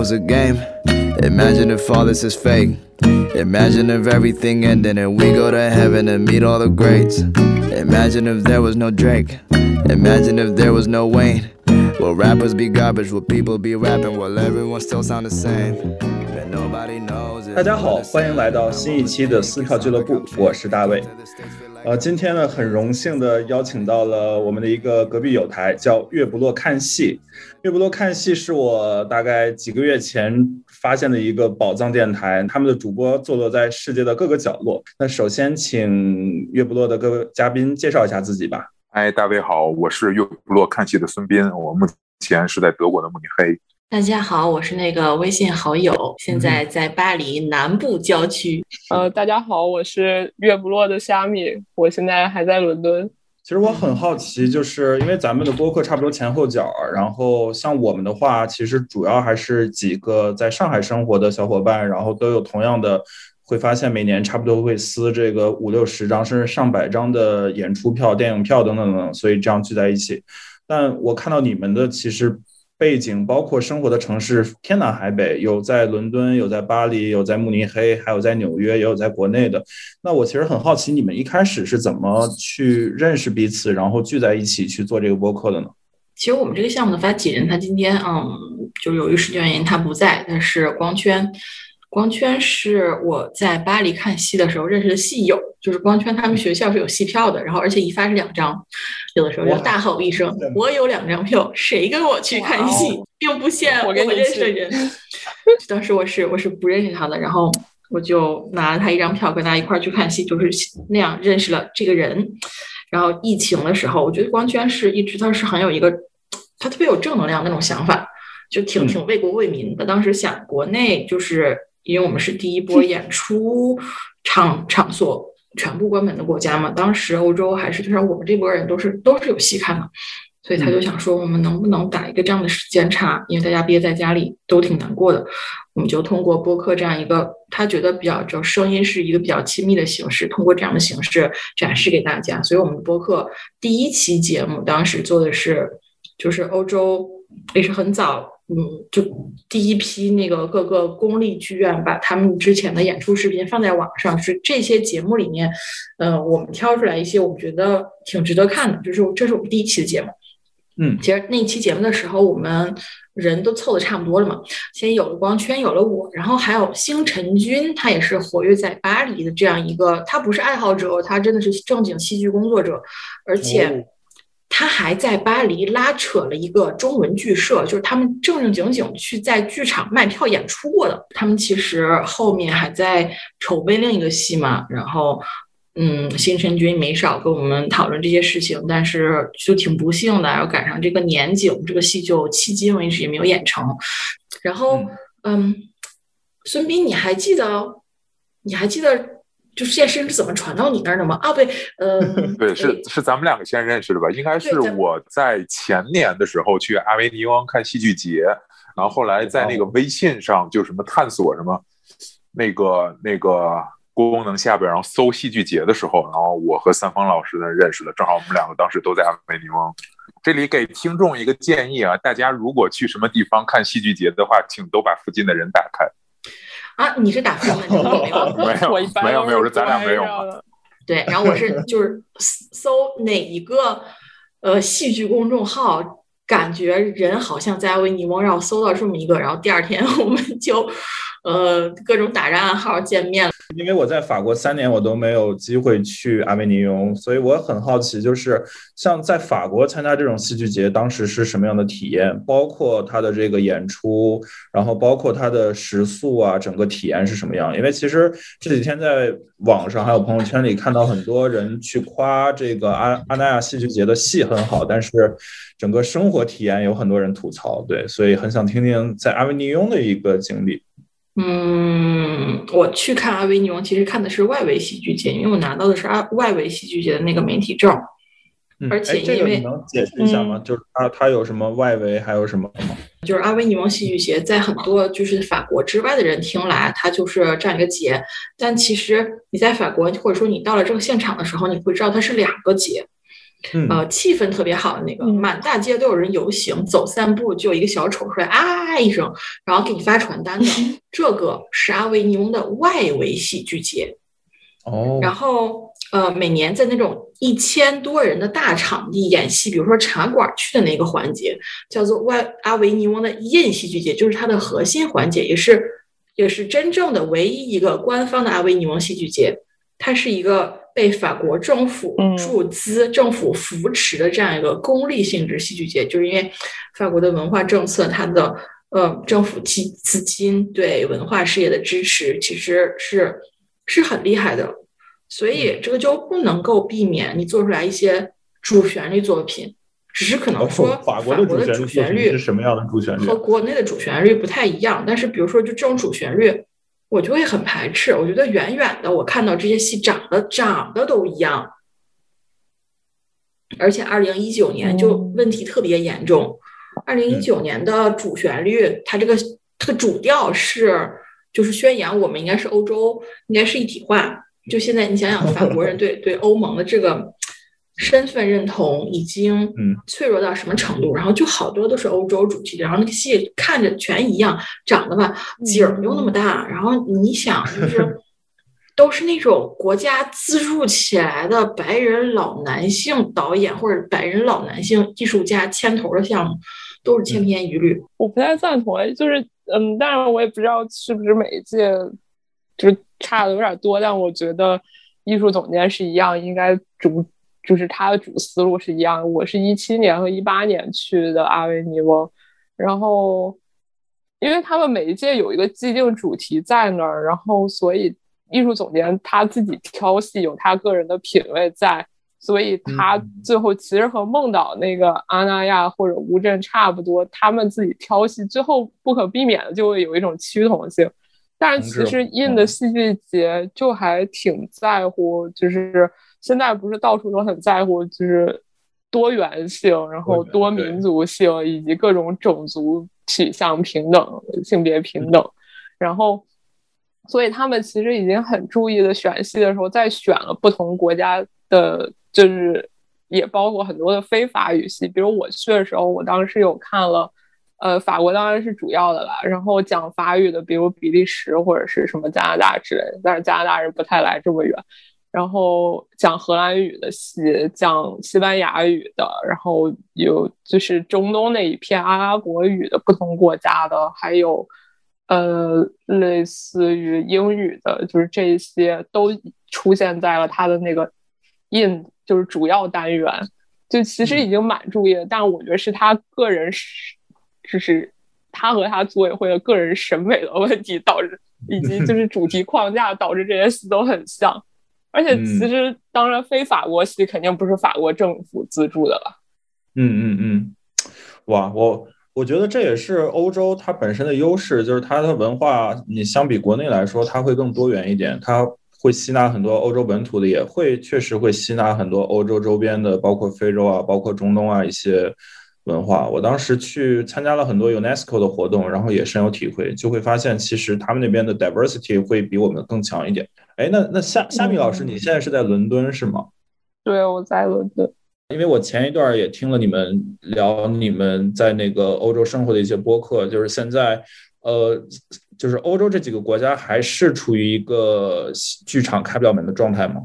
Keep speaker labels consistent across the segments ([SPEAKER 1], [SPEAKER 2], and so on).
[SPEAKER 1] Imagine if life was a game. Imagine if all this is fake. Imagine if everything ended and we go to heaven and meet all the greats. Imagine if there was no Drake. Imagine if there was no Wayne. Will rappers be garbage? Will people be rapping? Will everyone still sound the same? And nobody knows.
[SPEAKER 2] 大家好，欢迎来到新一期的撕票俱乐部，我是大卫。 呃，今天呢，很荣幸的邀请到了我们的一个隔壁友台，叫月不落看戏。月不落看戏是我大概几个月前发现的一个宝藏电台，他们的主播坐落在世界的各个角落。那首先，请月不落的各位嘉宾介绍一下自己吧。
[SPEAKER 3] 哎，大卫好，我是月不落看戏的孙斌，我目前是在德国的慕尼黑。
[SPEAKER 4] 大家好，我是那个微信好友，现在在巴黎南部郊区。
[SPEAKER 5] 呃，大家好，我是月不落的虾米，我现在还在伦敦。
[SPEAKER 2] 其实我很好奇，就是因为咱们的播客差不多前后脚，然后像我们的话，其实主要还是几个在上海生活的小伙伴，然后都有同样的，会发现每年差不多会撕这个五六十张甚至上百张的演出票、电影票等等等等，所以这样聚在一起。但我看到你们的其实。背景包括生活的城市天南海北，有在伦敦，有在巴黎，有在慕尼黑，还有在纽约，也有在国内的。那我其实很好奇，你们一开始是怎么去认识彼此，然后聚在一起去做这个播客的呢？
[SPEAKER 4] 其实我们这个项目的发起人他今天嗯，就由于时间原因他不在，但是光圈。光圈是我在巴黎看戏的时候认识的戏友，就是光圈他们学校是有戏票的，然后而且一发是两张，有的时候就大吼一声：“我有两张票，谁跟我去看戏？”并不限我认识的人。当时我是我是不认识他的，然后我就拿了他一张票跟他一块儿去看戏，就是那样认识了这个人。然后疫情的时候，我觉得光圈是一直他是很有一个，他特别有正能量那种想法，就挺挺为国为民的。当时想国内就是。因为我们是第一波演出场场所全部关门的国家嘛，当时欧洲还是就是我们这波人都是都是有戏看的，所以他就想说我们能不能打一个这样的时间差，因为大家憋在家里都挺难过的，我们就通过播客这样一个他觉得比较就声音是一个比较亲密的形式，通过这样的形式展示给大家，所以我们的播客第一期节目当时做的是就是欧洲也是很早。嗯，就第一批那个各个公立剧院把他们之前的演出视频放在网上，是这些节目里面，呃，我们挑出来一些我们觉得挺值得看的，就是这是我们第一期的节目。
[SPEAKER 2] 嗯，
[SPEAKER 4] 其实那期节目的时候，我们人都凑的差不多了嘛，先有了光圈，有了我，然后还有星辰君，他也是活跃在巴黎的这样一个，他不是爱好者，他真的是正经戏剧工作者，而且。他还在巴黎拉扯了一个中文剧社，就是他们正正经经去在剧场卖票演出过的。他们其实后面还在筹备另一个戏嘛。然后，嗯，星辰君没少跟我们讨论这些事情，但是就挺不幸的，要赶上这个年景，这个戏就迄今为止也没有演成。然后，嗯，孙斌，你还记得？你还记得？就这件事情是怎么传到你那儿的吗？啊，对，呃，
[SPEAKER 3] 对，是是咱们两个先认识的吧？应该是我在前年的时候去阿维尼翁看戏剧节，然后后来在那个微信上就什么探索什么那个那个功能下边，然后搜戏剧节的时候，然后我和三方老师呢认识了，正好我们两个当时都在阿维尼翁。这里给听众一个建议啊，大家如果去什么地方看戏剧节的话，请都把附近的人打开。
[SPEAKER 4] 啊，你是打分的，没有，没有，
[SPEAKER 3] 没有，没有，是咱俩没有。
[SPEAKER 4] 对，然后我是 就是搜哪一个呃戏剧公众号，感觉人好像在阿维尼翁，然后搜到这么一个，然后第二天我们就呃各种打着暗号见面了。
[SPEAKER 2] 因为我在法国三年，我都没有机会去阿维尼翁，所以我很好奇，就是像在法国参加这种戏剧节，当时是什么样的体验？包括他的这个演出，然后包括他的食宿啊，整个体验是什么样？因为其实这几天在网上还有朋友圈里看到很多人去夸这个阿阿那亚戏剧节的戏很好，但是整个生活体验有很多人吐槽，对，所以很想听听在阿维尼翁的一个经历。
[SPEAKER 4] 嗯，我去看阿维尼翁，其实看的是外围戏剧节，因为我拿到的是阿外围戏剧节的那个媒体证。而且因为你
[SPEAKER 2] 能解释一下吗？就是它它有什么外围，还有什么吗？
[SPEAKER 4] 就是阿维尼翁戏剧节，在很多就是法国之外的人听来，它就是这样一个节。但其实你在法国，或者说你到了这个现场的时候，你会知道它是两个节。呃，气氛特别好的那个，
[SPEAKER 5] 嗯
[SPEAKER 4] 满大街都有人游行，走三步就有一个小丑出来啊一声，然后给你发传单的，这个是阿维尼翁的外围戏剧节。
[SPEAKER 2] 哦，
[SPEAKER 4] 然后呃，每年在那种一千多人的大场地演戏，比如说茶馆去的那个环节，叫做外阿维尼翁的印戏剧节，就是它的核心环节，也是也是真正的唯一一个官方的阿维尼翁戏剧节。它是一个被法国政府
[SPEAKER 5] 嗯
[SPEAKER 4] 注资、政府扶持的这样一个公利性质戏剧节，就是因为法国的文化政策，它的呃政府基资金对文化事业的支持，其实是是很厉害的。所以这个就不能够避免你做出来一些主旋律作品，只是可能说
[SPEAKER 2] 哦法
[SPEAKER 4] 国
[SPEAKER 2] 国的
[SPEAKER 4] 的主旋律
[SPEAKER 2] 主旋律是什么样的主旋律
[SPEAKER 4] 和？国内的主旋律不太一样。但是比如说就这种主旋律，我就会很排斥。我觉得远远的我看到这些戏长得长得都一样，而且二零一九年就
[SPEAKER 5] 嗯
[SPEAKER 4] 问题特别严重。二零一九年的主旋律，它这个它的主调是就是宣言我们应该是欧洲，应该是一体化。就现在你想想，法国人对对欧盟的这个身份认同已经
[SPEAKER 2] 嗯
[SPEAKER 4] 脆弱到什么程度？然后就好多都是欧洲主题的，然后那个戏看着全一样，长得吧景儿又那么大，然后你想就是。都是那种国家资助起来的白人老男性导演或者白人老男性艺术家牵头的项目，都是千篇一律。
[SPEAKER 5] 我不太赞同，就是嗯，当然我也不知道是不是每一届就是差的有点多，但我觉得艺术总监是一样，应该主就是他的主思路是一样的。我是一七年和一八年去的阿维尼翁，然后因为他们每一届有一个既定主题在那儿，然后所以艺术总监他自己挑戏有他个人的品味在。所以他
[SPEAKER 2] 嗯
[SPEAKER 5] 最后其实和梦岛那个阿那亚或者乌镇差不多，他们自己挑戏，最后不可避免的就会有一种趋同性。但是其实印的戏剧节就还挺在乎，就是现在不是到处都很在乎，就是多元性，然后多民族性以及各种种族取向平等、性别平等，然后。所以他们其实已经很注意的选戏的时候，在选了不同国家的，就是也包括很多的非法语系。比如我去的时候，我当时有看了，呃，法国当然是主要的啦，然后讲法语的，比如比利时或者是什么加拿大之类的，但是加拿大人不太来这么远。然后讲荷兰语的戏，讲西班牙语的，然后有就是中东那一片阿拉伯语的不同国家的，还有。呃，类似于英语的，就是这些都出现在了他的那个 in，就是主要单元，就其实已经蛮注意的，但我觉得是他个人，就是他和他组委会的个人审美的问题导致，以及就是主题框架导致这些戏都很像，而且其实当然非法国系肯定不是法国政府资助的了。
[SPEAKER 2] 嗯嗯嗯，哇，我。我觉得这也是欧洲它本身的优势，就是它的文化，你相比国内来说，它会更多元一点，它会吸纳很多欧洲本土的，也会确实会吸纳很多欧洲周边的，包括非洲啊，包括中东啊一些文化。我当时去参加了很多 UNESCO 的活动，然后也深有体会，就会发现其实他们那边的 diversity 会比我们更强一点。哎，那那夏夏米老师，你现在是在伦敦是吗？
[SPEAKER 5] 对，我在伦敦。
[SPEAKER 2] 因为我前一段也听了你们聊你们在那个欧洲生活的一些播客，就是现在，呃，就是欧洲这几个国家还是处于一个剧场开不了门的状态吗？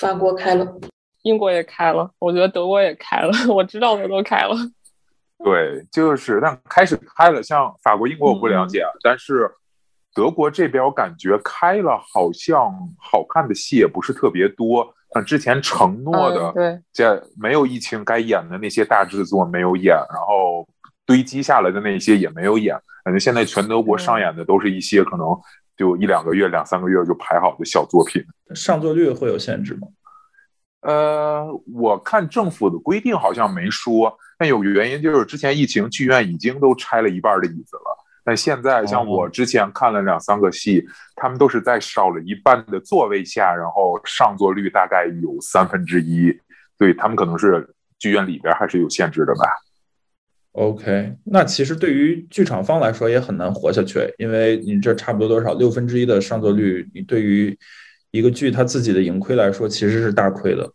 [SPEAKER 4] 法国开了，
[SPEAKER 5] 英国也开了，我觉得德国也开了，我知道的都开了。
[SPEAKER 3] 对，就是但开始开了，像法国、英国我不了解，
[SPEAKER 5] 嗯、
[SPEAKER 3] 但是德国这边我感觉开了，好像好看的戏也不是特别多。像之前承诺的，
[SPEAKER 5] 嗯、对，
[SPEAKER 3] 在没有疫情该演的那些大制作没有演，然后堆积下来的那些也没有演，感觉现在全德国上演的都是一些可能就一两个月、两三个月就排好的小作品。
[SPEAKER 2] 上座率会有限制吗？
[SPEAKER 3] 呃，我看政府的规定好像没说，但有个原因就是之前疫情剧院已经都拆了一半的椅子了。但现在像我之前看了两三个戏，哦、他们都是在少了一半的座位下，然后上座率大概有三分之一，所以他们可能是剧院里边还是有限制的吧。
[SPEAKER 2] OK，那其实对于剧场方来说也很难活下去，因为你这差不多多少六分之一的上座率，你对于一个剧它自己的盈亏来说其实是大亏的。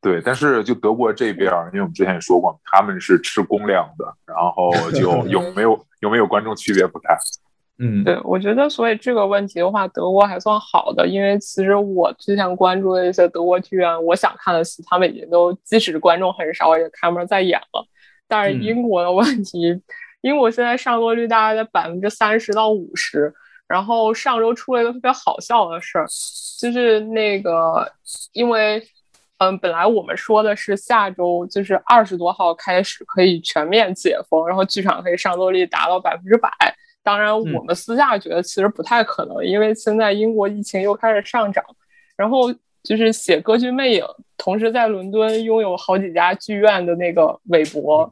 [SPEAKER 3] 对，但是就德国这边，因为我们之前也说过，他们是吃公粮的，然后就 有没有有没有观众区别不太。
[SPEAKER 2] 嗯，
[SPEAKER 5] 对，我觉得所以这个问题的话，德国还算好的，因为其实我之前关注的一些德国剧院，我想看的戏，他们已经都即使观众很少，也开门在演了。但是英国的问题，英国现在上座率大概在百分之三十到五十。然后上周出了一个特别好笑的事儿，就是那个因为。嗯，本来我们说的是下周就是二十多号开始可以全面解封，然后剧场可以上座率达到百分之百。当然，我们私下觉得其实不太可能，因为现在英国疫情又开始上涨。然后就是写《歌剧魅影》，同时在伦敦拥有好几家剧院的那个韦伯，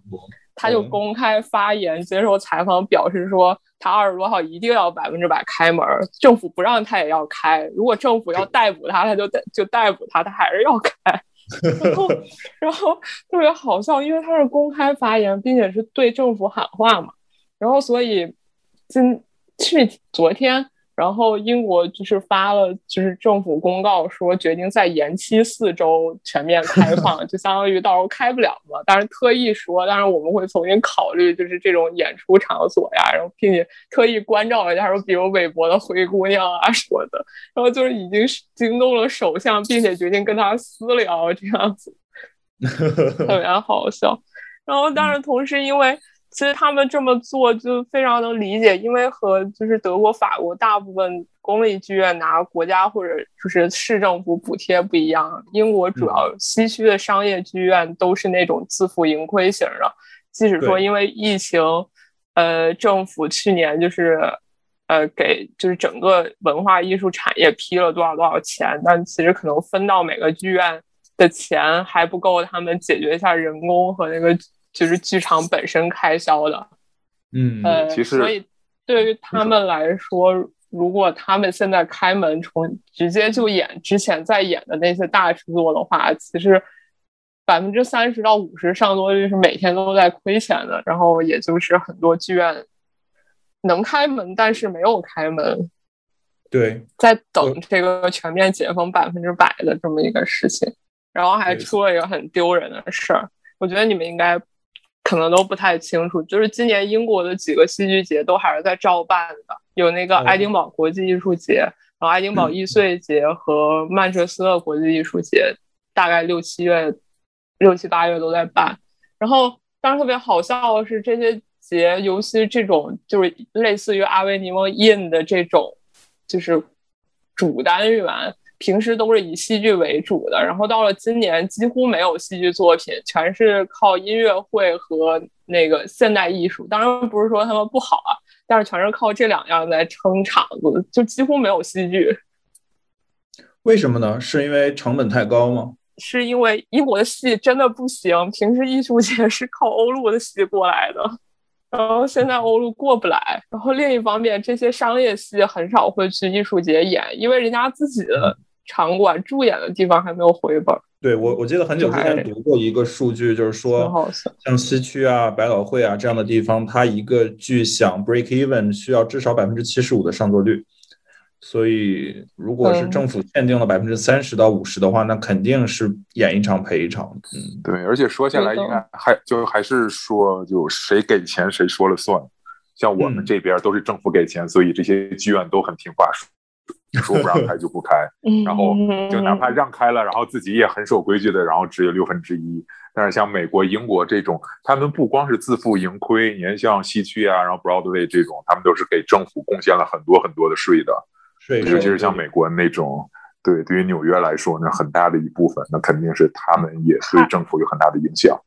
[SPEAKER 5] 他就公开发言接受采访，表示说。他二十多号一定要百分之百开门，政府不让他也要开。如果政府要逮捕他，他就逮就逮捕他，他还是要开。然后，然后特别好笑，因为他是公开发言，并且是对政府喊话嘛。然后，所以今去昨天。然后英国就是发了，就是政府公告说决定再延期四周全面开 放，就相当于到时候开不了嘛。但是特意说，但是我们会重新考虑，就是这种演出场所呀，然后并且特意关照一下，说比如韦伯的灰姑娘啊什么的。然后就是已经惊动了首相，并且决定跟他私聊这样子，特别好笑。然后当然同时因为。其实他们这么做就非常能理解，因为和就是德国、法国大部分公立剧院拿国家或者就是市政府补贴不一样。英国主要西区的商业剧院都是那种自负盈亏型的，即使说因为疫情，呃，政府去年就是呃给就是整个文化艺术产业批了多少多少钱，但其实可能分到每个剧院的钱还不够他们解决一下人工和那个。就是剧场本身开销的，
[SPEAKER 2] 嗯，
[SPEAKER 5] 呃，
[SPEAKER 3] 其实
[SPEAKER 5] 所以对于他们来说，如果他们现在开门从直接就演之前在演的那些大制作的话，其实百分之三十到五十上座率是每天都在亏钱的。然后也就是很多剧院能开门，但是没有开门，
[SPEAKER 2] 对，
[SPEAKER 5] 在等这个全面解封百分之百的这么一个事情，然后还出了一个很丢人的事儿，我觉得你们应该。可能都不太清楚，就是今年英国的几个戏剧节都还是在照办的，有那个爱丁堡国际艺术节，然后爱丁堡易碎节和曼彻斯特国际艺术节，大概六七月、六七八月都在办。然后，当时特别好笑的是，这些节，尤其这种就是类似于阿维尼翁 in 的这种，就是主单元。平时都是以戏剧为主的，然后到了今年几乎没有戏剧作品，全是靠音乐会和那个现代艺术。当然不是说他们不好啊，但是全是靠这两样在撑场子，就几乎没有戏剧。
[SPEAKER 2] 为什么呢？是因为成本太高吗？
[SPEAKER 5] 是因为英国的戏真的不行，平时艺术节是靠欧陆的戏过来的，然后现在欧陆过不来。然后另一方面，这些商业戏很少会去艺术节演，因为人家自己的。场馆驻演的地方还没有回本。
[SPEAKER 2] 对我，我记得很久之前读过一个数据，就是说，像西区啊、百老汇啊这样的地方，它一个剧想 break even 需要至少百分之七十五的上座率。所以，如果是政府限定了百分之三十到五十的话，那肯定是演一场赔一场。
[SPEAKER 3] 嗯，对。而且说下来，应该还就还是说，就谁给钱谁说了算。像我们这边都是政府给钱，所以这些剧院都很听话。说不让开就不开，然后就哪怕让开了，然后自己也很守规矩的，然后只有六分之一。但是像美国、英国这种，他们不光是自负盈亏，你看像西区啊，然后 Broadway 这种，他们都是给政府贡献了很多很多的税的。
[SPEAKER 2] 税，
[SPEAKER 3] 尤其是像美国那种，对，对于纽约来说，那很大的一部分，那肯定是他们也对政府有很大的影响。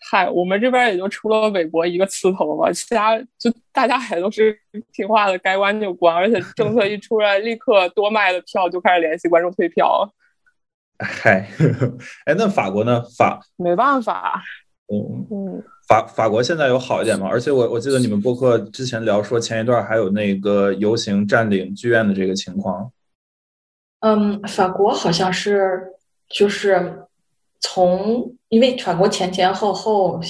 [SPEAKER 5] 嗨，我们这边也就出了韦伯一个刺头吧，其他就大家还都是听话的，该关就关，而且政策一出来，立刻多卖的票就开始联系观众退票。
[SPEAKER 2] 嗨，哎，那法国呢？法
[SPEAKER 5] 没办法。
[SPEAKER 2] 嗯嗯，法法国现在有好一点吗？而且我我记得你们播客之前聊说，前一段还有那个游行占领剧院的这个情况。
[SPEAKER 4] 嗯，法国好像是就是。从因为法国前前后后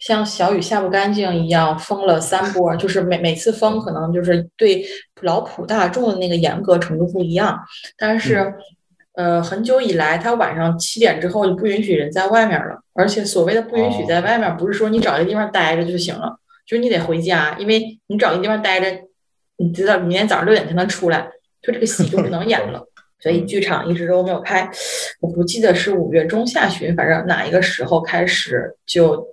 [SPEAKER 4] 像小雨下不干净一样封了三波，就是每每次封可能就是对劳普大众的那个严格程度不一样，但是呃，很久以来，他晚上七点之后就不允许人在外面了。而且所谓的不允许在外面，不是说你找一个地方待着就行了，就是你得回家，因为你找一个地方待着，你知道明天早上六点才能出来，就这个戏就不能演了。所以剧场一直都没有开。我不记得是五月中下旬，反正哪一个时候开始就，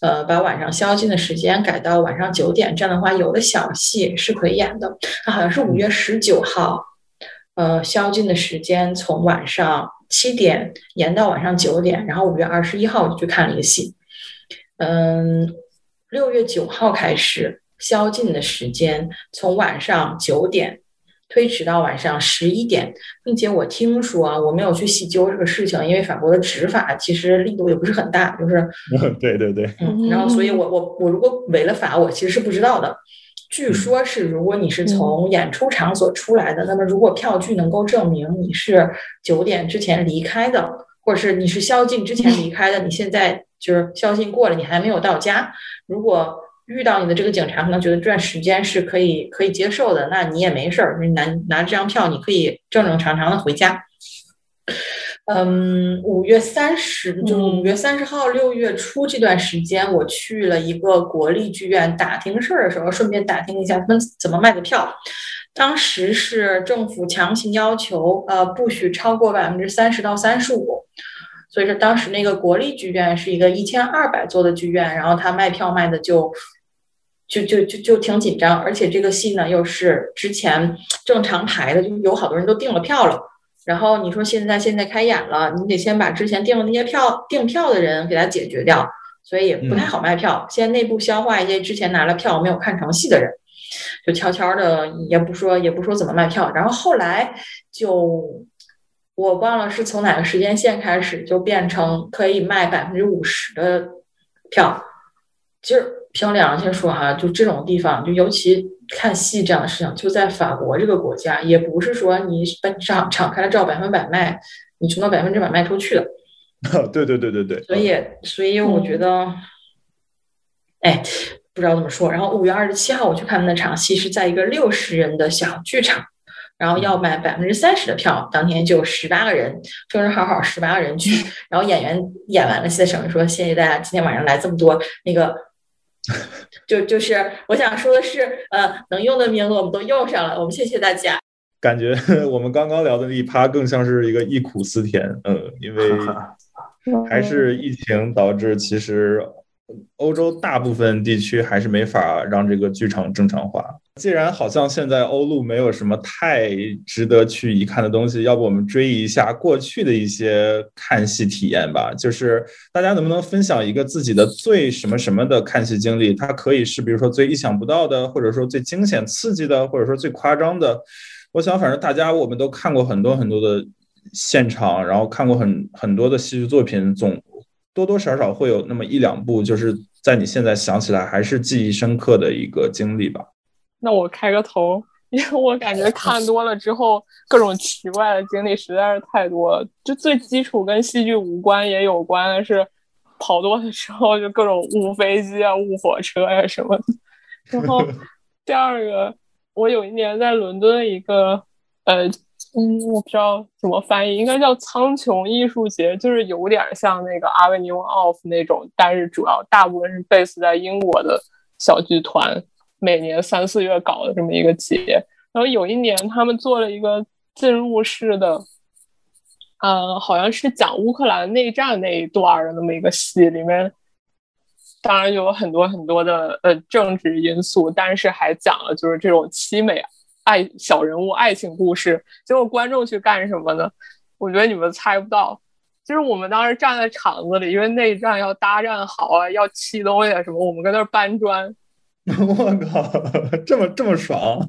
[SPEAKER 4] 呃，把晚上宵禁的时间改到晚上九点。这样的话，有的小戏是可以演的。它好像是五月十九号。呃，宵禁的时间从晚上七点延到晚上九点，然后五月二十一号我就去看了一个戏。嗯，六月九号开始宵禁的时间从晚上九点推迟到晚上十一点，并且我听说啊，我没有去细究这个事情，因为法国的执法其实力度也不是很大，就是
[SPEAKER 2] 对对对，
[SPEAKER 4] 嗯，然后所以我我我如果违了法，我其实是不知道的。据说，是如果你是从演出场所出来的，那么如果票据能够证明你是九点之前离开的，或者是你是宵禁之前离开的，你现在就是宵禁过了，你还没有到家。如果遇到你的这个警察，可能觉得这段时间是可以可以接受的，那你也没事儿，你拿拿这张票，你可以正正常常的回家。嗯，五月三十，就是五月三十号，六月初这段时间，我去了一个国立剧院打听事儿的时候，顺便打听一下他们怎么卖的票。当时是政府强行要求，呃，不许超过百分之三十到三十五。所以说，当时那个国立剧院是一个一千二百座的剧院，然后他卖票卖的就就就就就挺紧张，而且这个戏呢又是之前正常排的，就有好多人都订了票了。然后你说现在现在开演了，你得先把之前订的那些票订票的人给他解决掉，所以也不太好卖票。先内部消化一些之前拿了票没有看成戏的人，就悄悄的也不说也不说怎么卖票。然后后来就我忘了是从哪个时间线开始就变成可以卖百分之五十的票。其实凭良心说哈，就这种地方，就尤其。看戏这样的事情，就在法国这个国家，也不是说你本场敞开了照百分百卖，你就能百分之百卖出去的。
[SPEAKER 2] 对对对对对。
[SPEAKER 4] 所以，所以我觉得，哎，不知道怎么说。然后五月二十七号我去看的那场戏是在一个六十人的小剧场，然后要买百分之三十的票，当天就十八个人，正正好好十八个人去。然后演员演完了，谢省说谢谢大家今天晚上来这么多那个。就就是我想说的是，呃，能用的名额我们都用上了，我们谢谢大家。
[SPEAKER 2] 感觉 我们刚刚聊的那一趴更像是一个忆苦思甜，嗯，因为 还是疫情导致，其实。欧洲大部分地区还是没法让这个剧场正常化。既然好像现在欧陆没有什么太值得去一看的东西，要不我们追一下过去的一些看戏体验吧？就是大家能不能分享一个自己的最什么什么的看戏经历？它可以是比如说最意想不到的，或者说最惊险刺激的，或者说最夸张的。我想，反正大家我们都看过很多很多的现场，然后看过很很多的戏剧作品，总。多多少少会有那么一两部，就是在你现在想起来还是记忆深刻的一个经历吧。
[SPEAKER 5] 那我开个头，因为我感觉看多了之后，各种奇怪的经历实在是太多了。就最基础跟戏剧无关也有关的是，跑多的时候就各种误飞机啊、误火车呀什么的。然后 第二个，我有一年在伦敦一个呃。嗯，我不知道怎么翻译，应该叫苍穹艺术节，就是有点像那个 Avenue of 那种，但是主要大部分是 base 在英国的小剧团，每年三四月搞的这么一个节。然后有一年他们做了一个进入式的，嗯，好像是讲乌克兰内战那一段的那么一个戏，里面当然有很多很多的呃政治因素，但是还讲了就是这种凄美。爱小人物爱情故事，结果观众去干什么呢？我觉得你们猜不到，就是我们当时站在场子里，因为内战要搭站好啊，要砌东西啊什么，我们跟那儿搬砖。
[SPEAKER 2] 我靠，这么这么爽！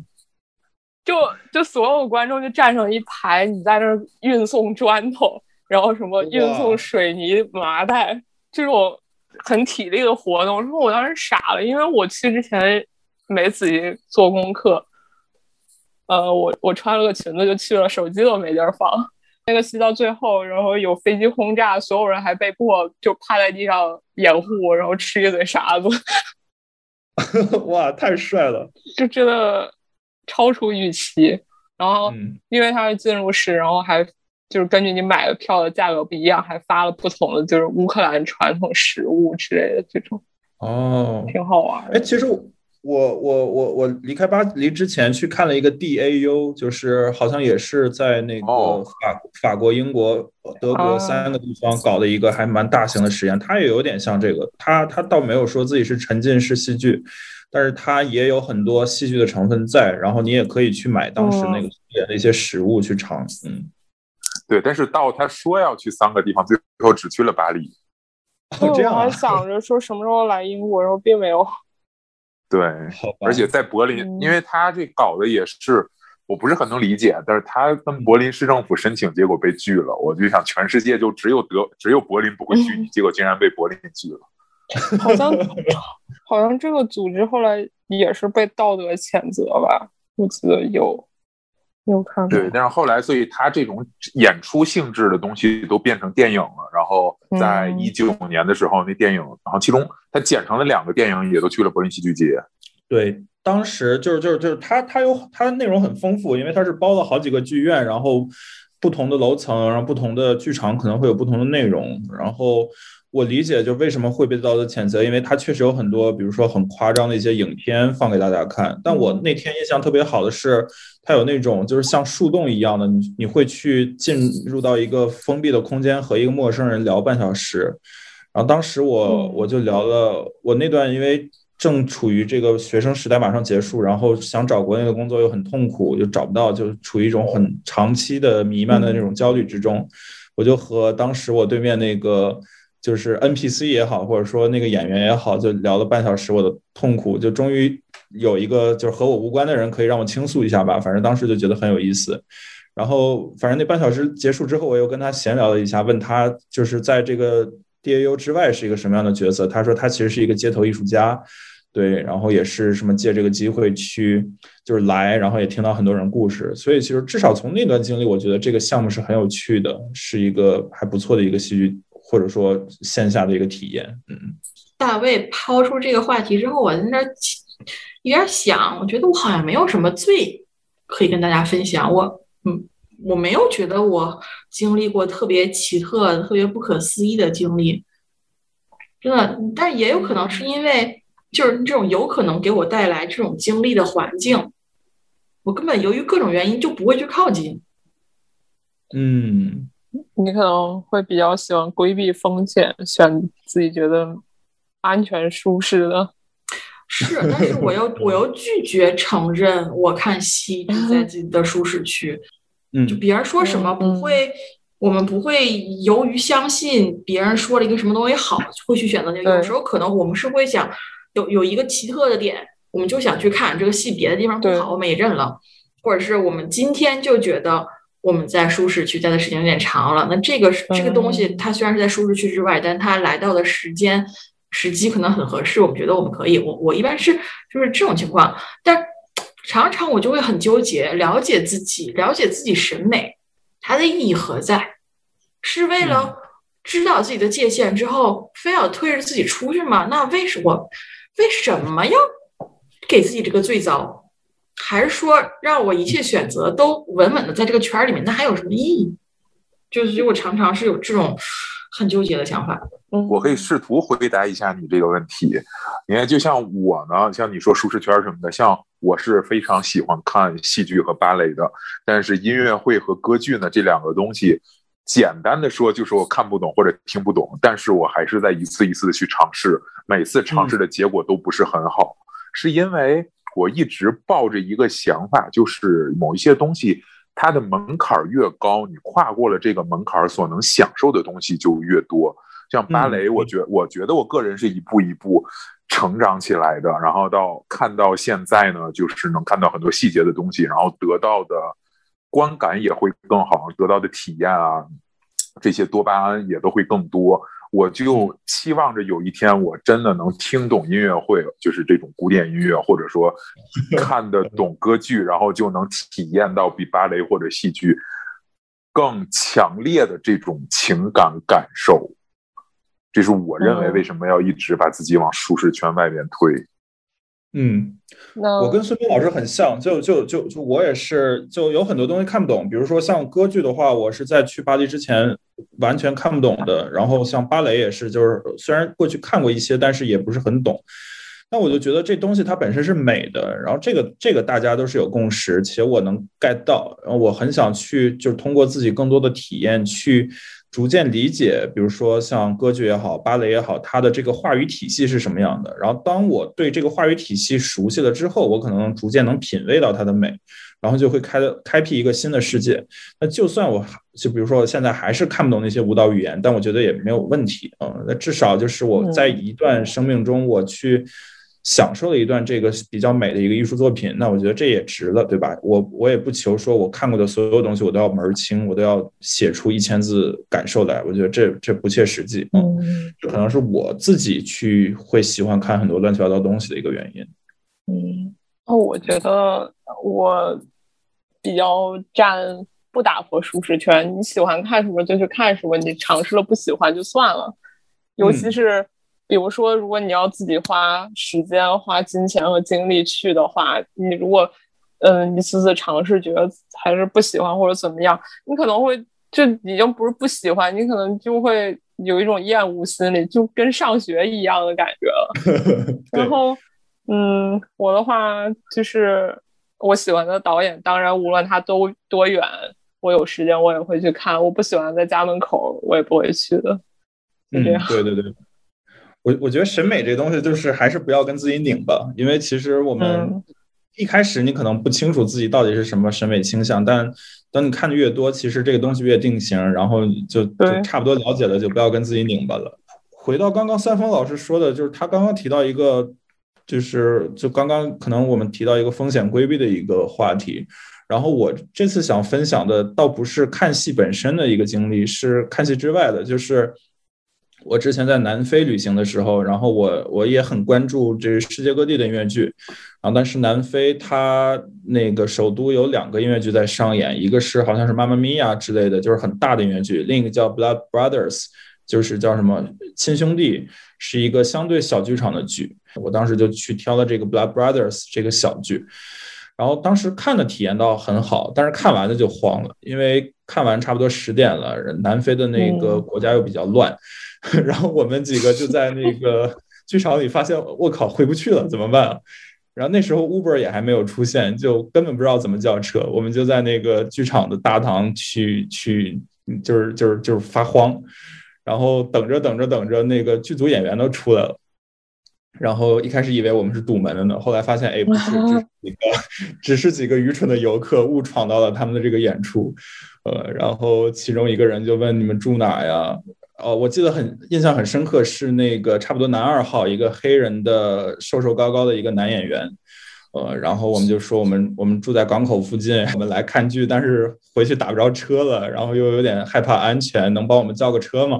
[SPEAKER 5] 就就所有观众就站成一排，你在那儿运送砖头，然后什么运送水泥麻袋，这种很体力的活动。说我当时傻了，因为我去之前没仔细做功课。呃，我我穿了个裙子就去了，手机都没地儿放。那个戏到最后，然后有飞机轰炸，所有人还被迫就趴在地上掩护，然后吃一嘴沙子。
[SPEAKER 2] 哇，太帅了！
[SPEAKER 5] 就真的超出预期。然后因为它是进入式，然后还就是根据你买的票的价格不一样，还发了不同的就是乌克兰传统食物之类的这种。
[SPEAKER 2] 哦，
[SPEAKER 5] 挺好玩。
[SPEAKER 2] 哎，其实我我我我离开巴黎之前去看了一个 DAU，就是好像也是在那个法法国、英国、德国三个地方搞的一个还蛮大型的实验。它也有点像这个，它它倒没有说自己是沉浸式戏剧，但是它也有很多戏剧的成分在。然后你也可以去买当时那个演的一些食物去尝。嗯，
[SPEAKER 3] 对。但是到他说要去三个地方，最后只去了巴黎。
[SPEAKER 5] 我还想着说什么时候来英国，然后并没有。
[SPEAKER 3] 对，而且在柏林，因为他这搞的也是，我不是很能理解。但是他跟柏林市政府申请，结果被拒了。我就想，全世界就只有德，只有柏林不会拒你，结果竟然被柏林拒了。
[SPEAKER 5] 好像好像这个组织后来也是被道德谴责吧？我记得有。有看
[SPEAKER 3] 对，但是后来，所以他这种演出性质的东西都变成电影了。然后在一九年的时候，那电影，然后其中他剪成了两个电影，也都去了柏林戏剧节。
[SPEAKER 2] 对，当时就是就是就是他他有他的内容很丰富，因为他是包了好几个剧院，然后不同的楼层，然后不同的剧场可能会有不同的内容，然后。我理解，就为什么会被道德谴责，因为他确实有很多，比如说很夸张的一些影片放给大家看。但我那天印象特别好的是，他有那种就是像树洞一样的，你你会去进入到一个封闭的空间和一个陌生人聊半小时。然后当时我我就聊了，我那段因为正处于这个学生时代马上结束，然后想找国内的工作又很痛苦，又找不到，就处于一种很长期的弥漫的那种焦虑之中。我就和当时我对面那个。就是 NPC 也好，或者说那个演员也好，就聊了半小时我的痛苦，就终于有一个就是和我无关的人可以让我倾诉一下吧。反正当时就觉得很有意思。然后反正那半小时结束之后，我又跟他闲聊了一下，问他就是在这个 DAU 之外是一个什么样的角色。他说他其实是一个街头艺术家，对，然后也是什么借这个机会去就是来，然后也听到很多人故事。所以其实至少从那段经历，我觉得这个项目是很有趣的，是一个还不错的一个戏剧。或者说线下的一个体验，嗯，
[SPEAKER 4] 大卫抛出这个话题之后，我在那有点想，我觉得我好像没有什么罪可以跟大家分享。我，嗯，我没有觉得我经历过特别奇特、特别不可思议的经历，真的。但也有可能是因为，就是这种有可能给我带来这种经历的环境，我根本由于各种原因就不会去靠近。
[SPEAKER 2] 嗯。
[SPEAKER 5] 你可能会比较喜欢规避风险，选自己觉得安全舒适的。
[SPEAKER 4] 是，但是我又 我又拒绝承认我看戏在自己的舒适区。
[SPEAKER 2] 嗯，
[SPEAKER 4] 就别人说什么不会，我们不会由于相信别人说了一个什么东西好，会去选择那个。有时候可能我们是会想有有一个奇特的点，我们就想去看这个戏，别的地方不好，我们也认了。或者是我们今天就觉得。我们在舒适区待的时间有点长了，那这个这个东西它虽然是在舒适区之外，但它来到的时间时机可能很合适，我们觉得我们可以。我我一般是就是这种情况，但常常我就会很纠结，了解自己，了解自己审美，它的意义何在？是为了知道自己的界限之后，非要推着自己出去吗？那为什么为什么要给自己这个罪遭？还是说让我一切选择都稳稳的在这个圈儿里面，那还有什么意义？就是，我常常是有这种很纠结的想法。
[SPEAKER 3] 我可以试图回答一下你这个问题。你看，就像我呢，像你说舒适圈什么的，像我是非常喜欢看戏剧和芭蕾的，但是音乐会和歌剧呢，这两个东西，简单的说就是我看不懂或者听不懂，但是我还是在一次一次的去尝试，每次尝试的结果都不是很好，是因为。我一直抱着一个想法，就是某一些东西，它的门槛越高，你跨过了这个门槛，所能享受的东西就越多。像芭蕾，我觉我觉得我个人是一步一步成长起来的，然后到看到现在呢，就是能看到很多细节的东西，然后得到的观感也会更好，得到的体验啊，这些多巴胺也都会更多。我就期望着有一天我真的能听懂音乐会，就是这种古典音乐，或者说 看得懂歌剧，然后就能体验到比芭蕾或者戏剧更强烈的这种情感感受。这是我认为为什么要一直把自己往舒适圈外面推。
[SPEAKER 2] 嗯，我跟孙斌老师很像，就就就就我也是，就有很多东西看不懂。比如说像歌剧的话，我是在去巴黎之前完全看不懂的。然后像芭蕾也是，就是虽然过去看过一些，但是也不是很懂。那我就觉得这东西它本身是美的，然后这个这个大家都是有共识，且我能 get 到。然后我很想去，就是通过自己更多的体验去。逐渐理解，比如说像歌剧也好，芭蕾也好，它的这个话语体系是什么样的。然后，当我对这个话语体系熟悉了之后，我可能逐渐能品味到它的美，然后就会开开辟一个新的世界。那就算我就比如说我现在还是看不懂那些舞蹈语言，但我觉得也没有问题啊。那至少就是我在一段生命中，我去。享受了一段这个比较美的一个艺术作品，那我觉得这也值了，对吧？我我也不求说我看过的所有东西我都要门儿清，我都要写出一千字感受来，我觉得这这不切实际。嗯，这可能是我自己去会喜欢看很多乱七八糟东西的一个原因。
[SPEAKER 5] 嗯，哦，我觉得我比较占不打破舒适圈，你喜欢看什么就去看什么，你尝试了不喜欢就算了，尤其是。比如说，如果你要自己花时间、花金钱和精力去的话，你如果嗯一次次尝试，觉得还是不喜欢或者怎么样，你可能会就已经不是不喜欢，你可能就会有一种厌恶心理，就跟上学一样的感觉了。然后，嗯，我的话就是我喜欢的导演，当然无论他都多远，我有时间我也会去看；我不喜欢在家门口，我也不会去的。就这样。
[SPEAKER 2] 对对对。我我觉得审美这东西就是还是不要跟自己拧吧，因为其实我们一开始你可能不清楚自己到底是什么审美倾向，但等你看的越多，其实这个东西越定型，然后就就差不多了解了，就不要跟自己拧巴了。回到刚刚三丰老师说的，就是他刚刚提到一个，就是就刚刚可能我们提到一个风险规避的一个话题，然后我这次想分享的倒不是看戏本身的一个经历，是看戏之外的，就是。我之前在南非旅行的时候，然后我我也很关注这世界各地的音乐剧，然后但是南非它那个首都有两个音乐剧在上演，一个是好像是《妈妈咪呀》之类的，就是很大的音乐剧，另一个叫《Blood Brothers》，就是叫什么亲兄弟，是一个相对小剧场的剧。我当时就去挑了这个《Blood Brothers》这个小剧，然后当时看的体验到很好，但是看完了就慌了，因为看完差不多十点了，南非的那个国家又比较乱。然后我们几个就在那个 剧场里发现，我靠，回不去了，怎么办啊？然后那时候 Uber 也还没有出现，就根本不知道怎么叫车。我们就在那个剧场的大堂去去，就是就是就是发慌。然后等着等着等着，那个剧组演员都出来了。然后一开始以为我们是堵门的呢，后来发现，哎，不是，只是几个，只是几个愚蠢的游客误闯到了他们的这个演出。呃，然后其中一个人就问：“你们住哪呀？”哦，我记得很印象很深刻，是那个差不多男二号，一个黑人的瘦瘦高高的一个男演员，呃，然后我们就说我们我们住在港口附近，我们来看剧，但是回去打不着车了，然后又有点害怕安全，能帮我们叫个车吗？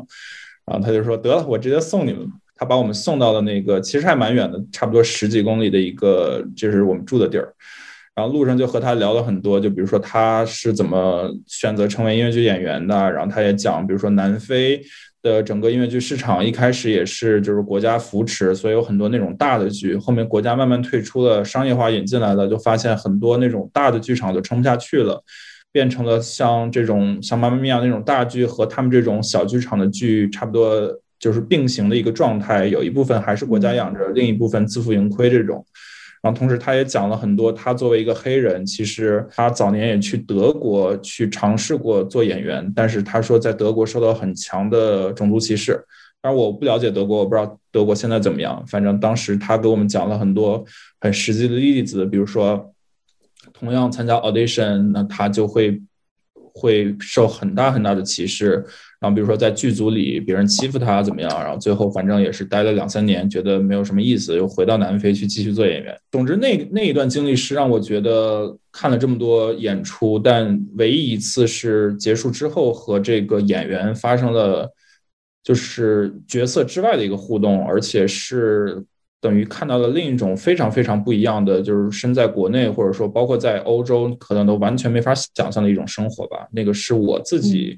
[SPEAKER 2] 然后他就说得了，我直接送你们。他把我们送到了那个其实还蛮远的，差不多十几公里的一个就是我们住的地儿。然后路上就和他聊了很多，就比如说他是怎么选择成为音乐剧演员的，然后他也讲，比如说南非的整个音乐剧市场一开始也是就是国家扶持，所以有很多那种大的剧，后面国家慢慢退出了商业化引进来了，就发现很多那种大的剧场就撑不下去了，变成了像这种像妈妈咪呀那种大剧和他们这种小剧场的剧差不多就是并行的一个状态，有一部分还是国家养着，另一部分自负盈亏这种。然后同时，他也讲了很多。他作为一个黑人，其实他早年也去德国去尝试过做演员，但是他说在德国受到很强的种族歧视。当然，我不了解德国，我不知道德国现在怎么样。反正当时他给我们讲了很多很实际的例子，比如说，同样参加 audition，那他就会会受很大很大的歧视。然后比如说在剧组里别人欺负他怎么样，然后最后反正也是待了两三年，觉得没有什么意思，又回到南非去继续做演员。总之那那一段经历是让我觉得看了这么多演出，但唯一一次是结束之后和这个演员发生了就是角色之外的一个互动，而且是等于看到了另一种非常非常不一样的，就是身在国内或者说包括在欧洲可能都完全没法想象的一种生活吧。那个是我自己。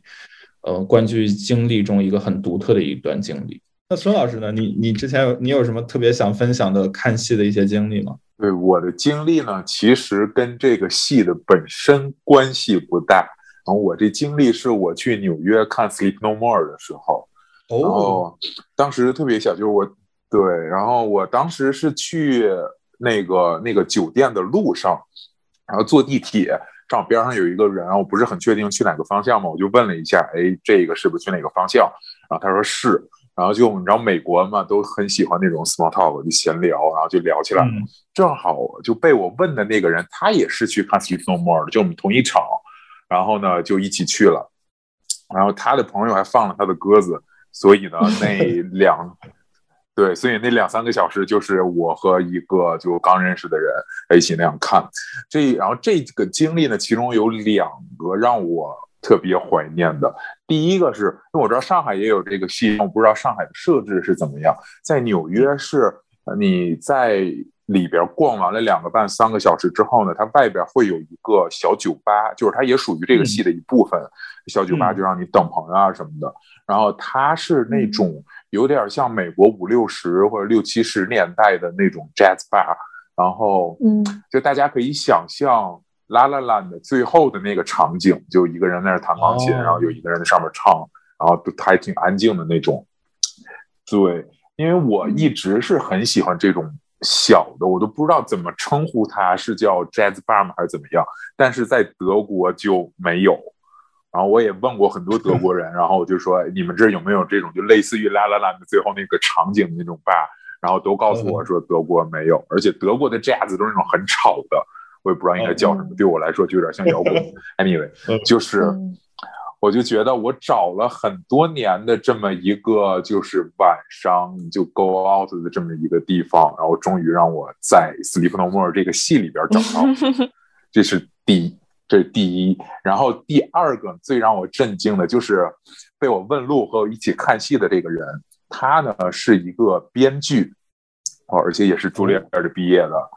[SPEAKER 2] 呃，观剧经历中一个很独特的一段经历。那孙老师呢？你你之前有你有什么特别想分享的看戏的一些经历吗？
[SPEAKER 3] 对我的经历呢，其实跟这个戏的本身关系不大。然后我这经历是我去纽约看《Sleep No More》的时候，然后当时特别小，就是我对，然后我当时是去那个那个酒店的路上，然后坐地铁，正好边上有一个人，我不是很确定去哪个方向嘛，我就问了一下，哎，这个是不是去哪个方向？然后他说是。然后就你知道美国嘛，都很喜欢那种 small talk，就闲聊，然后就聊起来。正好就被我问的那个人，他也是去看《Sleep No More》的，就我们同一场，然后呢就一起去了。然后他的朋友还放了他的鸽子，所以呢 那两对，所以那两三个小时就是我和一个就刚认识的人一起那样看。这然后这个经历呢，其中有两个让我。特别怀念的，第一个是因为我知道上海也有这个戏，我不知道上海的设置是怎么样。在纽约是，你在里边逛完了两个半三个小时之后呢，它外边会有一个小酒吧，就是它也属于这个戏的一部分。小酒吧就让你等朋友啊什么的。然后它是那种有点像美国五六十或者六七十年代的那种 jazz bar，然后嗯，就大家可以想象。拉拉拉的最后的那个场景，就一个人在那弹钢琴，然后有一个人在上面唱，然后都还挺安静的那种。对，因为我一直是很喜欢这种小的，我都不知道怎么称呼它，是叫 jazz bar 吗，还是怎么样？但是在德国就没有。然后我也问过很多德国人，然后我就说你们这有没有这种就类似于拉拉拉的最后那个场景的那种 bar？然后都告诉我说德国没有，而且德国的 jazz 都是那种很吵的。我也不知道应该叫什么，对我来说就有点像摇滚。Anyway，就是，我就觉得我找了很多年的这么一个，就是晚上就 go out 的这么一个地方，然后终于让我在《Sleep No More》这个戏里边找到，这是第一，这是第一。然后第二个最让我震惊的就是被我问路和我一起看戏的这个人，他呢是一个编剧，哦，而且也是朱丽叶的毕业的。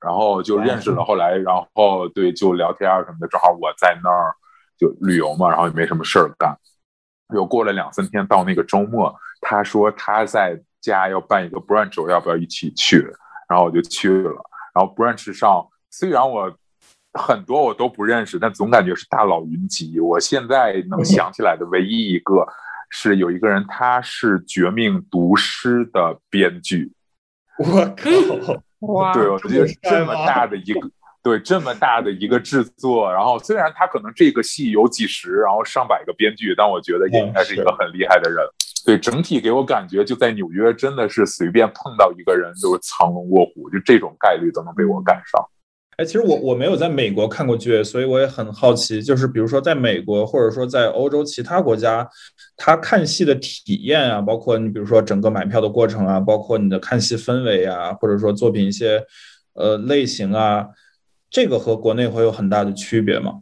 [SPEAKER 3] 然后就认识了，后来，然后对，就聊天啊什么的。正好我在那儿就旅游嘛，然后也没什么事儿干。又过了两三天，到那个周末，他说他在家要办一个 brunch，我要不要一起去？然后我就去了。然后 brunch 上，虽然我很多我都不认识，但总感觉是大佬云集。我现在能想起来的唯一一个是有一个人，他是《绝命毒师》的编剧。
[SPEAKER 2] 我靠！
[SPEAKER 5] 哇，
[SPEAKER 3] 对，我觉得这么大的一个，对，这么大的一个制作，然后虽然他可能这个戏有几十，然后上百个编剧，但我觉得也应该是一个很厉害的人。对，整体给我感觉就在纽约，真的是随便碰到一个人都是藏龙卧虎，就这种概率都能被我赶上。
[SPEAKER 2] 哎，其实我我没有在美国看过剧，所以我也很好奇，就是比如说在美国，或者说在欧洲其他国家，他看戏的体验啊，包括你比如说整个买票的过程啊，包括你的看戏氛围啊，或者说作品一些呃类型啊，这个和国内会有很大的区别吗？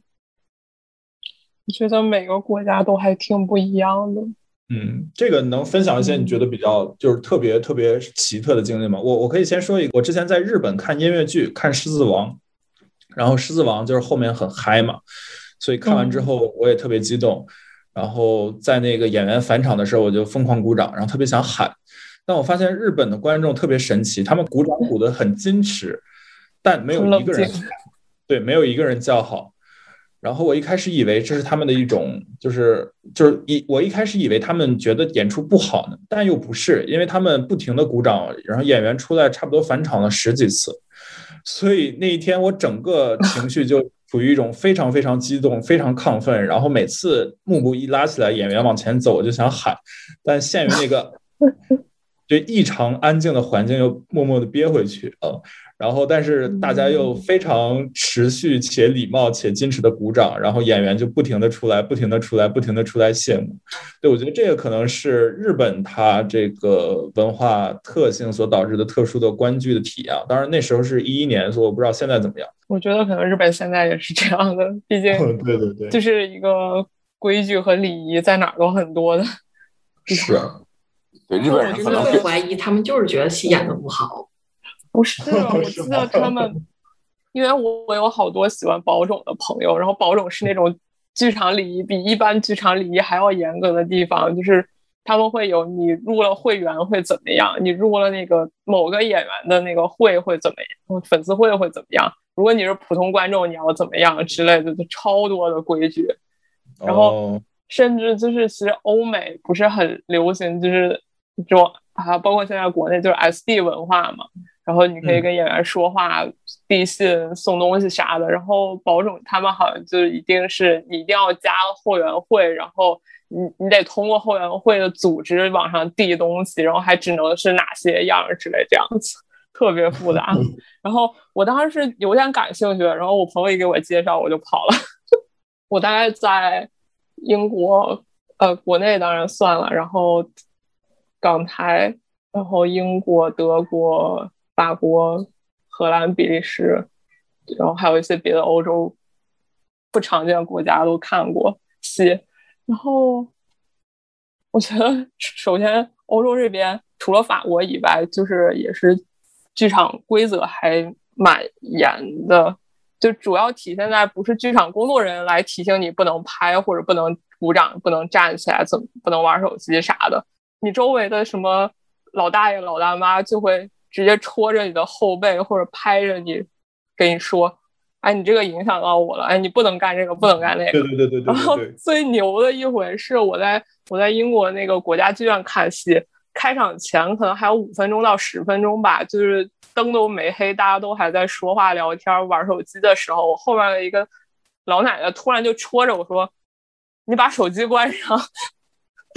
[SPEAKER 5] 我觉得每个国家都还挺不一样的。
[SPEAKER 2] 嗯，这个能分享一些你觉得比较就是特别特别奇特的经历吗？我我可以先说一个，我之前在日本看音乐剧，看《狮子王》。然后《狮子王》就是后面很嗨嘛，所以看完之后我也特别激动。然后在那个演员返场的时候，我就疯狂鼓掌，然后特别想喊。但我发现日本的观众特别神奇，他们鼓掌鼓得很矜持，但没有一个人对，没有一个人叫好。然后我一开始以为这是他们的一种，就是就是一我一开始以为他们觉得演出不好呢，但又不是，因为他们不停的鼓掌，然后演员出来差不多返场了十几次。所以那一天，我整个情绪就处于一种非常非常激动、非常亢奋。然后每次幕布一拉起来，演员往前走，我就想喊，但限于那个就异常安静的环境，又默默的憋回去啊。然后，但是大家又非常持续且礼貌且矜持的鼓掌，然后演员就不停的出来，不停的出来，不停的出来谢幕。对，我觉得这个可能是日本它这个文化特性所导致的特殊的观剧的体验。当然那时候是一一年，所以我不知道现在怎么样。
[SPEAKER 5] 我觉得可能日本现在也是这样的，毕竟
[SPEAKER 2] 对对对，
[SPEAKER 5] 就是一个规矩和礼仪在哪儿都很多的。
[SPEAKER 2] 是，
[SPEAKER 3] 对日本人可能
[SPEAKER 4] 会怀疑他们就是觉得戏演的不好。
[SPEAKER 5] 不是，我记得他们，因为我我有好多喜欢宝冢的朋友，然后宝冢是那种剧场礼仪比一般剧场礼仪还要严格的地方，就是他们会有你入了会员会怎么样，你入了那个某个演员的那个会会怎么样，粉丝会会怎么样。如果你是普通观众，你要怎么样之类的，就超多的规矩。然后甚至就是其实欧美不是很流行，就是这种啊，包括现在国内就是 SD 文化嘛。然后你可以跟演员说话、递信、送东西啥的。然后保种他们好像就一定是你一定要加后援会，然后你你得通过后援会的组织往上递东西，然后还只能是哪些样之类这样子，特别复杂。然后我当时是有点感兴趣，然后我朋友一给我介绍，我就跑了。我大概在英国，呃，国内当然算了，然后港台，然后英国、德国。法国、荷兰、比利时，然后还有一些别的欧洲不常见的国家都看过戏。然后我觉得，首先欧洲这边除了法国以外，就是也是剧场规则还蛮严的，就主要体现在不是剧场工作人员来提醒你不能拍或者不能鼓掌、不能站起来、怎么不能玩手机啥的，你周围的什么老大爷、老大妈就会。直接戳着你的后背，或者拍着你，跟你说：“哎，你这个影响到我了，哎，你不能干这个，不能干那个。”
[SPEAKER 2] 对对对对对。然
[SPEAKER 5] 后最牛的一回是我在我在英国那个国家剧院看戏，开场前可能还有五分钟到十分钟吧，就是灯都没黑，大家都还在说话聊天玩手机的时候，我后面的一个老奶奶突然就戳着我说：“你把手机关上。”